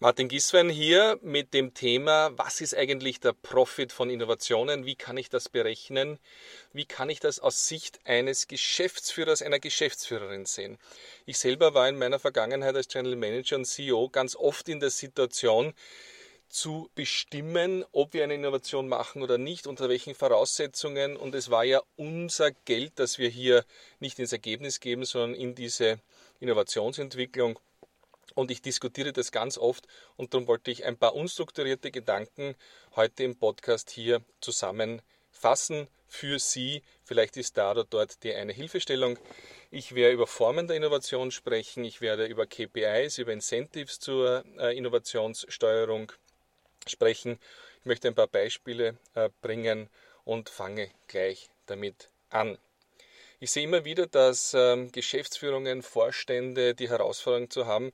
Martin Giswein hier mit dem Thema, was ist eigentlich der Profit von Innovationen? Wie kann ich das berechnen? Wie kann ich das aus Sicht eines Geschäftsführers, einer Geschäftsführerin sehen? Ich selber war in meiner Vergangenheit als General Manager und CEO ganz oft in der Situation, zu bestimmen, ob wir eine Innovation machen oder nicht, unter welchen Voraussetzungen. Und es war ja unser Geld, das wir hier nicht ins Ergebnis geben, sondern in diese Innovationsentwicklung und ich diskutiere das ganz oft und darum wollte ich ein paar unstrukturierte Gedanken heute im Podcast hier zusammenfassen für Sie. Vielleicht ist da oder dort die eine Hilfestellung. Ich werde über Formen der Innovation sprechen, ich werde über KPIs, über Incentives zur äh, Innovationssteuerung sprechen. Ich möchte ein paar Beispiele äh, bringen und fange gleich damit an. Ich sehe immer wieder, dass ähm, Geschäftsführungen, Vorstände die Herausforderung zu haben,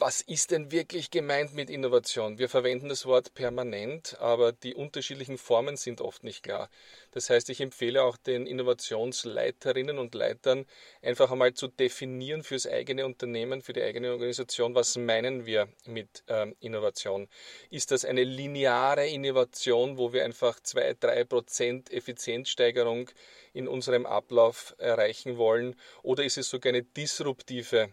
was ist denn wirklich gemeint mit Innovation? Wir verwenden das Wort permanent, aber die unterschiedlichen Formen sind oft nicht klar. Das heißt, ich empfehle auch den Innovationsleiterinnen und Leitern einfach einmal zu definieren fürs eigene Unternehmen, für die eigene Organisation, was meinen wir mit ähm, Innovation? Ist das eine lineare Innovation, wo wir einfach zwei, drei Prozent Effizienzsteigerung in unserem Ablauf erreichen wollen? Oder ist es sogar eine disruptive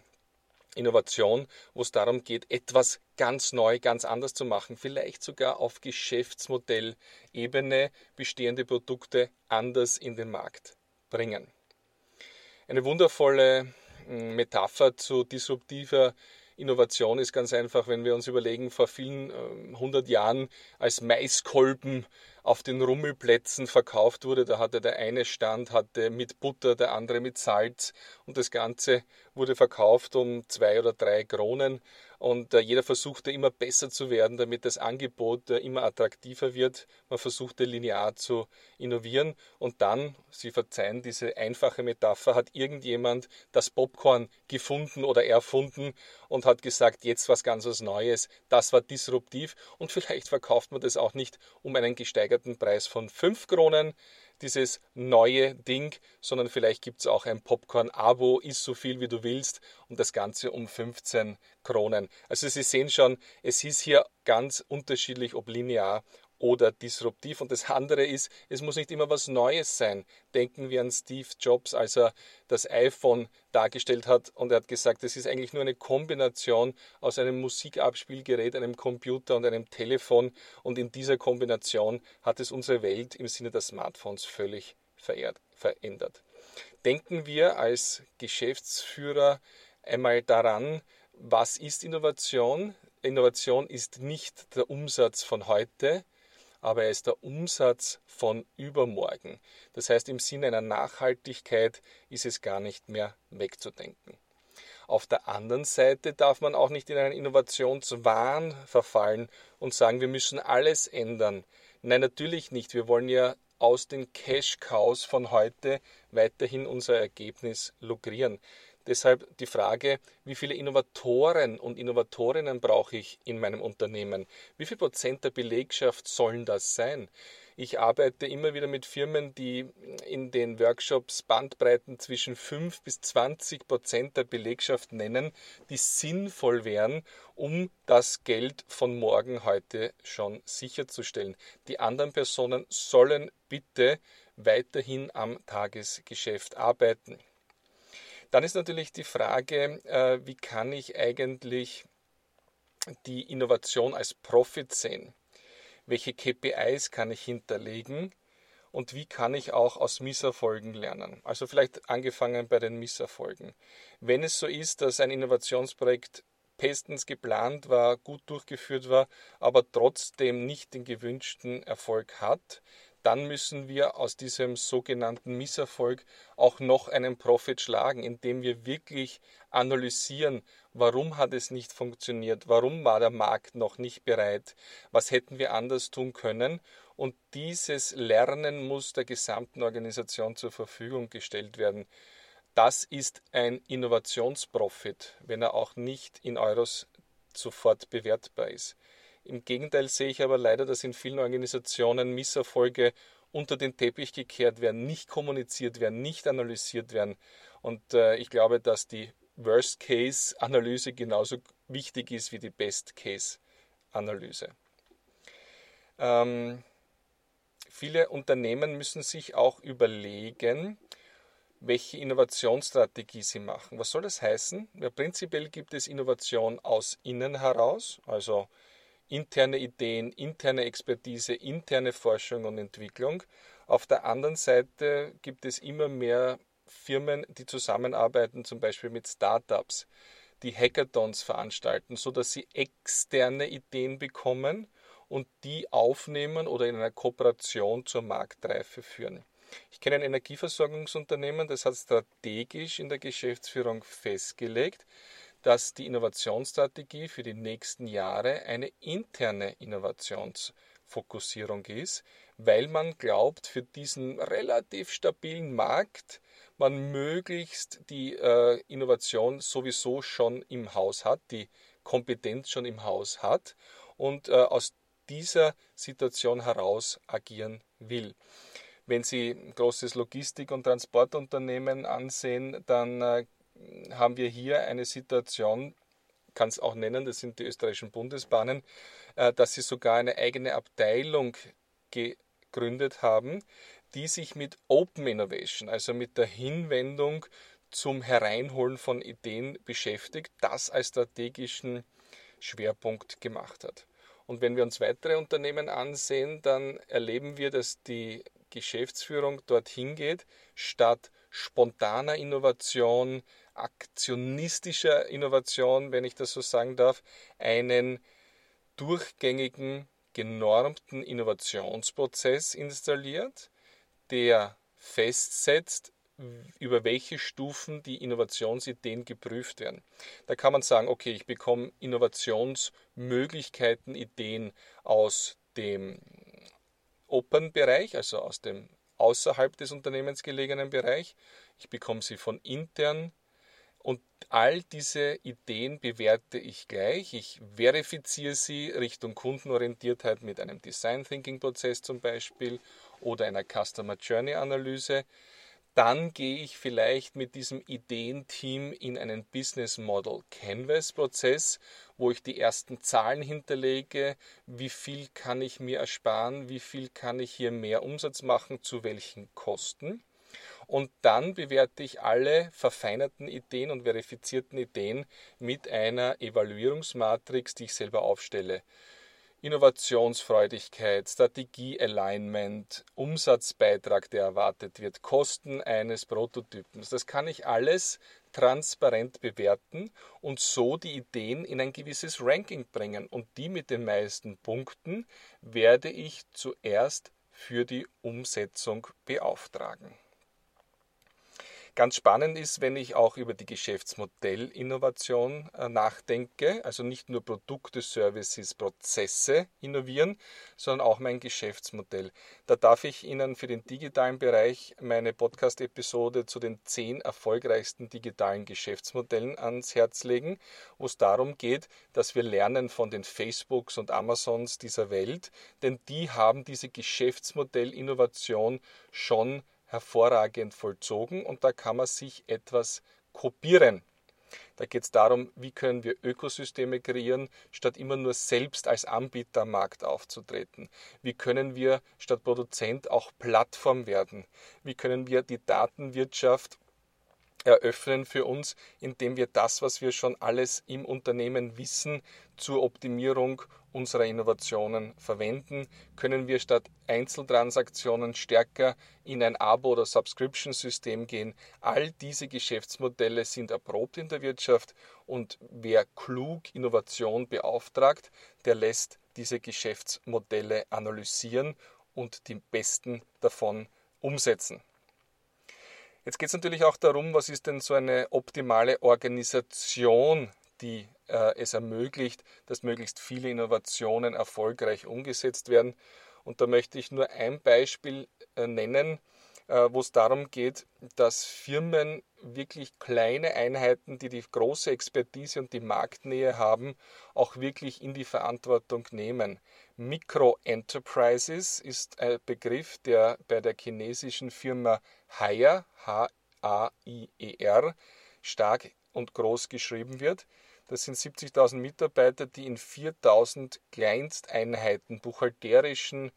Innovation, wo es darum geht, etwas ganz neu, ganz anders zu machen, vielleicht sogar auf Geschäftsmodellebene bestehende Produkte anders in den Markt bringen. Eine wundervolle hm, Metapher zu disruptiver Innovation ist ganz einfach, wenn wir uns überlegen, vor vielen ähm, hundert Jahren als Maiskolben auf den Rummelplätzen verkauft wurde. Da hatte der eine Stand hatte mit Butter, der andere mit Salz und das Ganze wurde verkauft um zwei oder drei Kronen und äh, jeder versuchte immer besser zu werden, damit das Angebot äh, immer attraktiver wird. Man versuchte linear zu innovieren und dann, Sie verzeihen diese einfache Metapher, hat irgendjemand das Popcorn gefunden oder erfunden und hat gesagt, jetzt was ganz was Neues. Das war disruptiv und vielleicht verkauft man das auch nicht um einen gesteigerten Preis von 5 Kronen, dieses neue Ding, sondern vielleicht gibt es auch ein Popcorn-Abo, ist so viel wie du willst und das Ganze um 15 Kronen. Also Sie sehen schon, es ist hier ganz unterschiedlich, ob linear oder disruptiv. Und das andere ist, es muss nicht immer was Neues sein. Denken wir an Steve Jobs, als er das iPhone dargestellt hat und er hat gesagt, es ist eigentlich nur eine Kombination aus einem Musikabspielgerät, einem Computer und einem Telefon. Und in dieser Kombination hat es unsere Welt im Sinne der Smartphones völlig verehrt, verändert. Denken wir als Geschäftsführer einmal daran, was ist Innovation? Innovation ist nicht der Umsatz von heute, aber er ist der Umsatz von übermorgen. Das heißt, im Sinne einer Nachhaltigkeit ist es gar nicht mehr wegzudenken. Auf der anderen Seite darf man auch nicht in einen Innovationswahn verfallen und sagen, wir müssen alles ändern. Nein, natürlich nicht. Wir wollen ja aus den Cash-Cows von heute weiterhin unser Ergebnis lukrieren. Deshalb die Frage, wie viele Innovatoren und Innovatorinnen brauche ich in meinem Unternehmen? Wie viel Prozent der Belegschaft sollen das sein? Ich arbeite immer wieder mit Firmen, die in den Workshops Bandbreiten zwischen 5 bis 20 Prozent der Belegschaft nennen, die sinnvoll wären, um das Geld von morgen heute schon sicherzustellen. Die anderen Personen sollen bitte weiterhin am Tagesgeschäft arbeiten. Dann ist natürlich die Frage, äh, wie kann ich eigentlich die Innovation als Profit sehen? Welche KPIs kann ich hinterlegen? Und wie kann ich auch aus Misserfolgen lernen? Also vielleicht angefangen bei den Misserfolgen. Wenn es so ist, dass ein Innovationsprojekt bestens geplant war, gut durchgeführt war, aber trotzdem nicht den gewünschten Erfolg hat, dann müssen wir aus diesem sogenannten Misserfolg auch noch einen Profit schlagen, indem wir wirklich analysieren, warum hat es nicht funktioniert, warum war der Markt noch nicht bereit, was hätten wir anders tun können. Und dieses Lernen muss der gesamten Organisation zur Verfügung gestellt werden. Das ist ein Innovationsprofit, wenn er auch nicht in Euros sofort bewertbar ist. Im Gegenteil sehe ich aber leider, dass in vielen Organisationen Misserfolge unter den Teppich gekehrt werden, nicht kommuniziert werden, nicht analysiert werden. Und äh, ich glaube, dass die Worst-Case-Analyse genauso wichtig ist wie die Best-Case-Analyse. Ähm, viele Unternehmen müssen sich auch überlegen, welche Innovationsstrategie sie machen. Was soll das heißen? Ja, prinzipiell gibt es Innovation aus innen heraus, also interne Ideen, interne Expertise, interne Forschung und Entwicklung. Auf der anderen Seite gibt es immer mehr Firmen, die zusammenarbeiten, zum Beispiel mit Startups, die Hackathons veranstalten, sodass sie externe Ideen bekommen und die aufnehmen oder in einer Kooperation zur Marktreife führen. Ich kenne ein Energieversorgungsunternehmen, das hat strategisch in der Geschäftsführung festgelegt, dass die Innovationsstrategie für die nächsten Jahre eine interne Innovationsfokussierung ist, weil man glaubt, für diesen relativ stabilen Markt man möglichst die äh, Innovation sowieso schon im Haus hat, die Kompetenz schon im Haus hat und äh, aus dieser Situation heraus agieren will. Wenn Sie ein großes Logistik- und Transportunternehmen ansehen, dann äh, haben wir hier eine Situation, kann es auch nennen, das sind die österreichischen Bundesbahnen, äh, dass sie sogar eine eigene Abteilung gegründet haben, die sich mit Open Innovation, also mit der Hinwendung zum Hereinholen von Ideen beschäftigt, das als strategischen Schwerpunkt gemacht hat. Und wenn wir uns weitere Unternehmen ansehen, dann erleben wir, dass die Geschäftsführung dorthin geht, statt spontaner Innovation, aktionistischer Innovation, wenn ich das so sagen darf, einen durchgängigen, genormten Innovationsprozess installiert, der festsetzt, über welche Stufen die Innovationsideen geprüft werden. Da kann man sagen, okay, ich bekomme Innovationsmöglichkeiten, Ideen aus dem Open-Bereich, also aus dem außerhalb des Unternehmens gelegenen Bereich. Ich bekomme sie von intern und all diese Ideen bewerte ich gleich. Ich verifiziere sie Richtung Kundenorientiertheit mit einem Design Thinking Prozess zum Beispiel oder einer Customer Journey Analyse. Dann gehe ich vielleicht mit diesem Ideenteam in einen Business Model Canvas Prozess, wo ich die ersten Zahlen hinterlege, wie viel kann ich mir ersparen, wie viel kann ich hier mehr Umsatz machen, zu welchen Kosten. Und dann bewerte ich alle verfeinerten Ideen und verifizierten Ideen mit einer Evaluierungsmatrix, die ich selber aufstelle. Innovationsfreudigkeit, Strategie-Alignment, Umsatzbeitrag, der erwartet wird, Kosten eines Prototypens. Das kann ich alles transparent bewerten und so die Ideen in ein gewisses Ranking bringen. Und die mit den meisten Punkten werde ich zuerst für die Umsetzung beauftragen. Ganz spannend ist, wenn ich auch über die Geschäftsmodellinnovation äh, nachdenke, also nicht nur Produkte, Services, Prozesse innovieren, sondern auch mein Geschäftsmodell. Da darf ich Ihnen für den digitalen Bereich meine Podcast-Episode zu den zehn erfolgreichsten digitalen Geschäftsmodellen ans Herz legen, wo es darum geht, dass wir lernen von den Facebooks und Amazons dieser Welt, denn die haben diese Geschäftsmodellinnovation schon hervorragend vollzogen und da kann man sich etwas kopieren. Da geht es darum, wie können wir Ökosysteme kreieren, statt immer nur selbst als Anbieter am Markt aufzutreten. Wie können wir statt Produzent auch Plattform werden? Wie können wir die Datenwirtschaft eröffnen für uns, indem wir das, was wir schon alles im Unternehmen wissen, zur Optimierung unserer Innovationen verwenden, können wir statt Einzeltransaktionen stärker in ein Abo- oder Subscription-System gehen. All diese Geschäftsmodelle sind erprobt in der Wirtschaft und wer klug Innovation beauftragt, der lässt diese Geschäftsmodelle analysieren und die besten davon umsetzen. Jetzt geht es natürlich auch darum, was ist denn so eine optimale Organisation, die äh, es ermöglicht, dass möglichst viele Innovationen erfolgreich umgesetzt werden. Und da möchte ich nur ein Beispiel äh, nennen, äh, wo es darum geht, dass Firmen wirklich kleine Einheiten, die die große Expertise und die Marktnähe haben, auch wirklich in die Verantwortung nehmen. Micro-Enterprises ist ein Begriff, der bei der chinesischen Firma Haier, H-A-I-E-R, stark und groß geschrieben wird. Das sind 70.000 Mitarbeiter, die in 4.000 Kleinsteinheiten, buchhalterischen,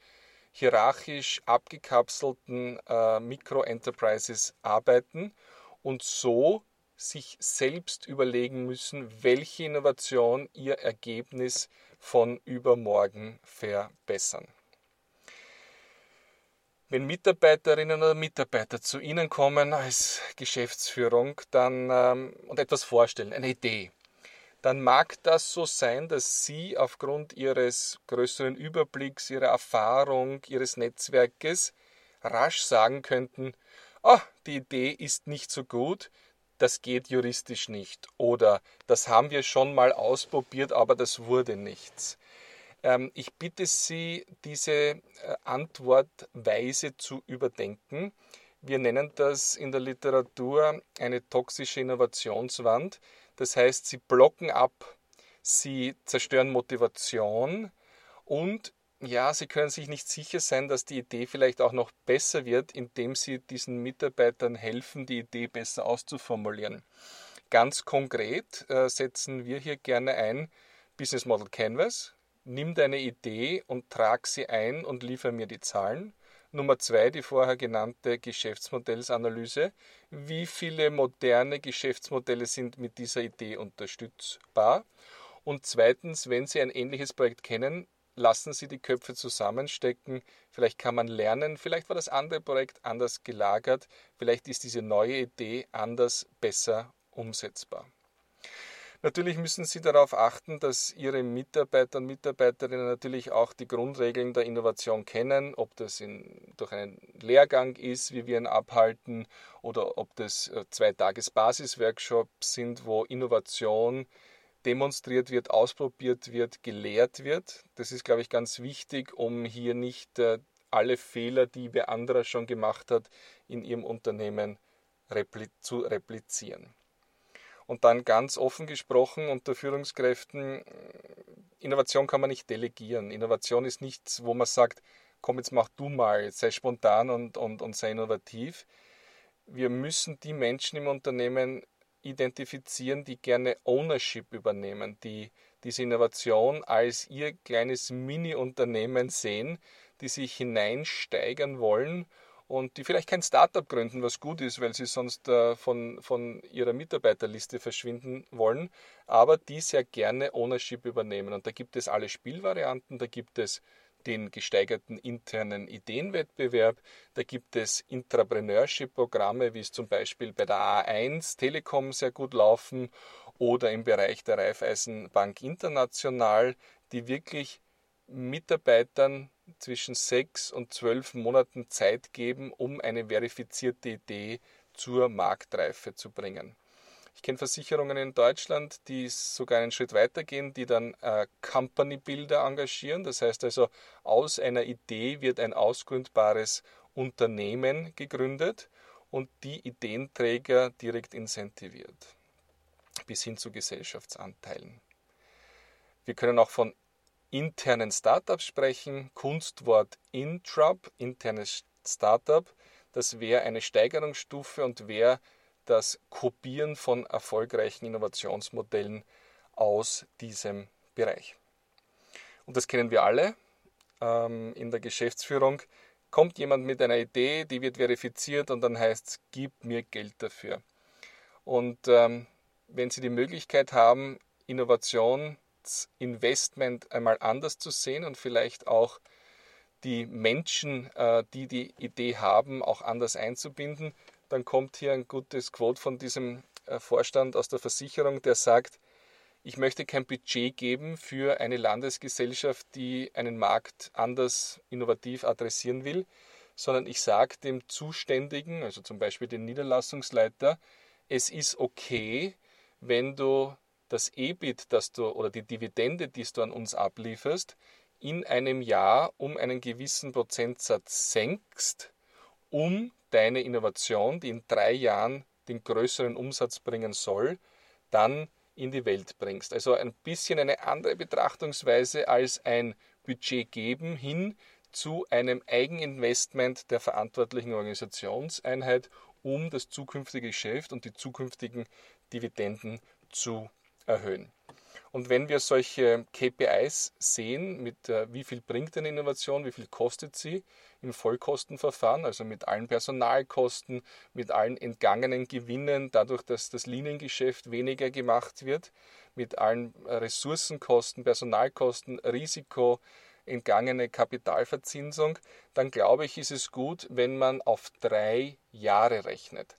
hierarchisch abgekapselten äh, Mikro-Enterprises arbeiten und so sich selbst überlegen müssen, welche Innovation ihr Ergebnis von übermorgen verbessern. Wenn Mitarbeiterinnen oder Mitarbeiter zu Ihnen kommen als Geschäftsführung dann, ähm, und etwas vorstellen, eine Idee, dann mag das so sein, dass Sie aufgrund Ihres größeren Überblicks, Ihrer Erfahrung, Ihres Netzwerkes rasch sagen könnten, oh, die Idee ist nicht so gut, das geht juristisch nicht. Oder das haben wir schon mal ausprobiert, aber das wurde nichts. Ähm, ich bitte Sie, diese äh, Antwortweise zu überdenken. Wir nennen das in der Literatur eine toxische Innovationswand. Das heißt, sie blocken ab, sie zerstören Motivation und ja, sie können sich nicht sicher sein, dass die Idee vielleicht auch noch besser wird, indem sie diesen Mitarbeitern helfen, die Idee besser auszuformulieren. Ganz konkret äh, setzen wir hier gerne ein Business Model Canvas. Nimm deine Idee und trag sie ein und liefer mir die Zahlen. Nummer zwei, die vorher genannte Geschäftsmodellsanalyse. Wie viele moderne Geschäftsmodelle sind mit dieser Idee unterstützbar? Und zweitens, wenn Sie ein ähnliches Projekt kennen, lassen Sie die Köpfe zusammenstecken. Vielleicht kann man lernen, vielleicht war das andere Projekt anders gelagert, vielleicht ist diese neue Idee anders, besser umsetzbar. Natürlich müssen Sie darauf achten, dass Ihre Mitarbeiter und Mitarbeiterinnen natürlich auch die Grundregeln der Innovation kennen, ob das in, durch einen Lehrgang ist, wie wir ihn abhalten, oder ob das äh, zwei Tages Basisworkshops sind, wo Innovation demonstriert wird, ausprobiert wird, gelehrt wird. Das ist, glaube ich, ganz wichtig, um hier nicht äh, alle Fehler, die wer anderer schon gemacht hat, in Ihrem Unternehmen zu replizieren. Und dann ganz offen gesprochen unter Führungskräften, Innovation kann man nicht delegieren. Innovation ist nichts, wo man sagt, komm, jetzt mach du mal, sei spontan und, und, und sei innovativ. Wir müssen die Menschen im Unternehmen identifizieren, die gerne Ownership übernehmen, die diese Innovation als ihr kleines Mini-Unternehmen sehen, die sich hineinsteigern wollen und die vielleicht kein Startup gründen, was gut ist, weil sie sonst äh, von, von ihrer Mitarbeiterliste verschwinden wollen, aber die sehr gerne Ownership übernehmen. Und da gibt es alle Spielvarianten, da gibt es den gesteigerten internen Ideenwettbewerb, da gibt es Intrapreneurship-Programme, wie es zum Beispiel bei der A1 Telekom sehr gut laufen oder im Bereich der Raiffeisenbank International, die wirklich Mitarbeitern zwischen sechs und zwölf Monaten Zeit geben, um eine verifizierte Idee zur Marktreife zu bringen. Ich kenne Versicherungen in Deutschland, die sogar einen Schritt weiter gehen, die dann äh, Company Builder engagieren. Das heißt also, aus einer Idee wird ein ausgründbares Unternehmen gegründet und die Ideenträger direkt incentiviert, bis hin zu Gesellschaftsanteilen. Wir können auch von internen Startups sprechen. Kunstwort Intrap, internes Startup. Das wäre eine Steigerungsstufe und wäre das Kopieren von erfolgreichen Innovationsmodellen aus diesem Bereich. Und das kennen wir alle ähm, in der Geschäftsführung. Kommt jemand mit einer Idee, die wird verifiziert und dann heißt es, gib mir Geld dafür. Und ähm, wenn Sie die Möglichkeit haben, Innovation Investment einmal anders zu sehen und vielleicht auch die Menschen, äh, die die Idee haben, auch anders einzubinden, dann kommt hier ein gutes Quote von diesem äh, Vorstand aus der Versicherung, der sagt, ich möchte kein Budget geben für eine Landesgesellschaft, die einen Markt anders innovativ adressieren will, sondern ich sage dem Zuständigen, also zum Beispiel dem Niederlassungsleiter, es ist okay, wenn du das EBIT, das du oder die Dividende, die du an uns ablieferst, in einem Jahr um einen gewissen Prozentsatz senkst, um deine Innovation, die in drei Jahren den größeren Umsatz bringen soll, dann in die Welt bringst. Also ein bisschen eine andere Betrachtungsweise als ein Budget geben hin zu einem Eigeninvestment der verantwortlichen Organisationseinheit, um das zukünftige Geschäft und die zukünftigen Dividenden zu erhöhen. Und wenn wir solche KPIs sehen, mit äh, wie viel bringt eine Innovation, wie viel kostet sie im Vollkostenverfahren, also mit allen Personalkosten, mit allen entgangenen Gewinnen, dadurch, dass das Liniengeschäft weniger gemacht wird, mit allen Ressourcenkosten, Personalkosten, Risiko, entgangene Kapitalverzinsung, dann glaube ich, ist es gut, wenn man auf drei Jahre rechnet.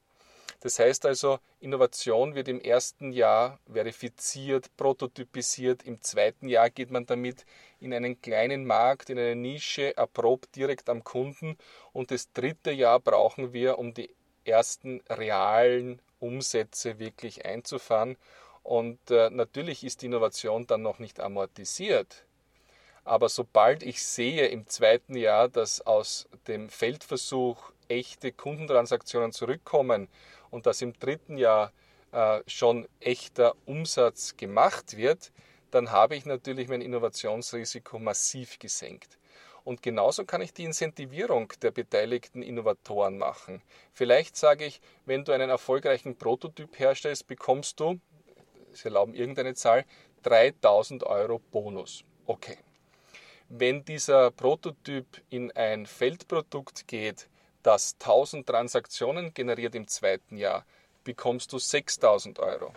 Das heißt also, Innovation wird im ersten Jahr verifiziert, prototypisiert, im zweiten Jahr geht man damit in einen kleinen Markt, in eine Nische, erprobt direkt am Kunden und das dritte Jahr brauchen wir, um die ersten realen Umsätze wirklich einzufahren. Und äh, natürlich ist die Innovation dann noch nicht amortisiert. Aber sobald ich sehe im zweiten Jahr, dass aus dem Feldversuch echte Kundentransaktionen zurückkommen und dass im dritten Jahr äh, schon echter Umsatz gemacht wird, dann habe ich natürlich mein Innovationsrisiko massiv gesenkt. Und genauso kann ich die Incentivierung der beteiligten Innovatoren machen. Vielleicht sage ich, wenn du einen erfolgreichen Prototyp herstellst, bekommst du, Sie erlauben irgendeine Zahl, 3000 Euro Bonus. Okay. Wenn dieser Prototyp in ein Feldprodukt geht, das 1000 Transaktionen generiert im zweiten Jahr, bekommst du 6000 Euro.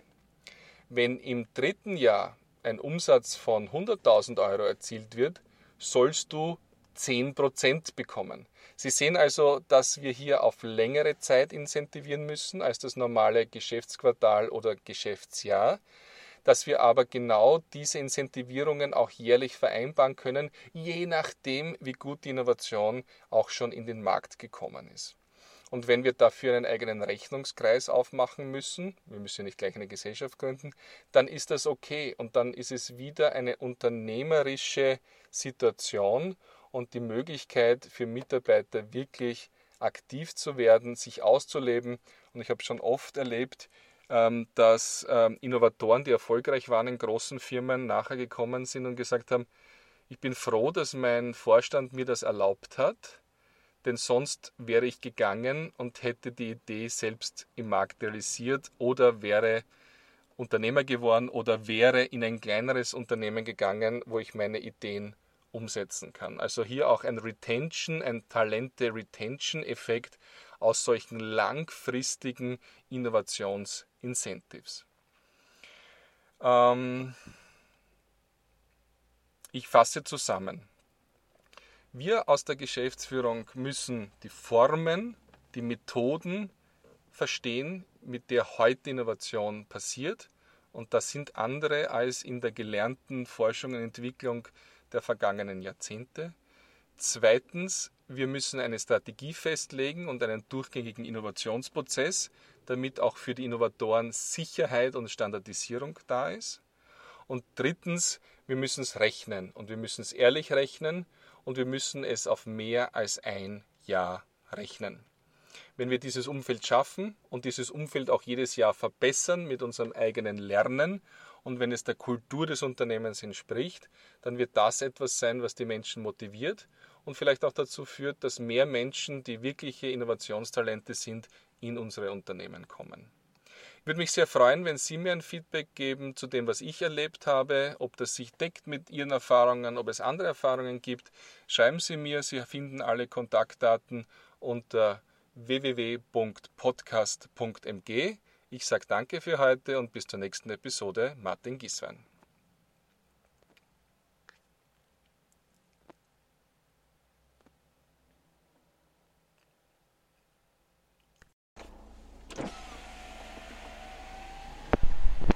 Wenn im dritten Jahr ein Umsatz von 100.000 Euro erzielt wird, sollst du 10% bekommen. Sie sehen also, dass wir hier auf längere Zeit incentivieren müssen als das normale Geschäftsquartal oder Geschäftsjahr dass wir aber genau diese Incentivierungen auch jährlich vereinbaren können, je nachdem, wie gut die Innovation auch schon in den Markt gekommen ist. Und wenn wir dafür einen eigenen Rechnungskreis aufmachen müssen, wir müssen ja nicht gleich eine Gesellschaft gründen, dann ist das okay. Und dann ist es wieder eine unternehmerische Situation und die Möglichkeit für Mitarbeiter wirklich aktiv zu werden, sich auszuleben. Und ich habe schon oft erlebt, dass ähm, Innovatoren, die erfolgreich waren in großen Firmen, nachher gekommen sind und gesagt haben, ich bin froh, dass mein Vorstand mir das erlaubt hat, denn sonst wäre ich gegangen und hätte die Idee selbst im Markt realisiert oder wäre Unternehmer geworden oder wäre in ein kleineres Unternehmen gegangen, wo ich meine Ideen umsetzen kann. Also hier auch ein Retention, ein Talente-Retention-Effekt aus solchen langfristigen Innovationsincentives. Ähm ich fasse zusammen. Wir aus der Geschäftsführung müssen die Formen, die Methoden verstehen, mit der heute Innovation passiert. Und das sind andere als in der gelernten Forschung und Entwicklung der vergangenen Jahrzehnte. Zweitens, wir müssen eine Strategie festlegen und einen durchgängigen Innovationsprozess, damit auch für die Innovatoren Sicherheit und Standardisierung da ist. Und drittens, wir müssen es rechnen und wir müssen es ehrlich rechnen und wir müssen es auf mehr als ein Jahr rechnen. Wenn wir dieses Umfeld schaffen und dieses Umfeld auch jedes Jahr verbessern mit unserem eigenen Lernen und wenn es der Kultur des Unternehmens entspricht, dann wird das etwas sein, was die Menschen motiviert und vielleicht auch dazu führt, dass mehr Menschen, die wirkliche Innovationstalente sind, in unsere Unternehmen kommen. Ich würde mich sehr freuen, wenn Sie mir ein Feedback geben zu dem, was ich erlebt habe, ob das sich deckt mit Ihren Erfahrungen, ob es andere Erfahrungen gibt. Schreiben Sie mir, Sie finden alle Kontaktdaten unter www.podcast.mg. Ich sage danke für heute und bis zur nächsten Episode. Martin Gieswein.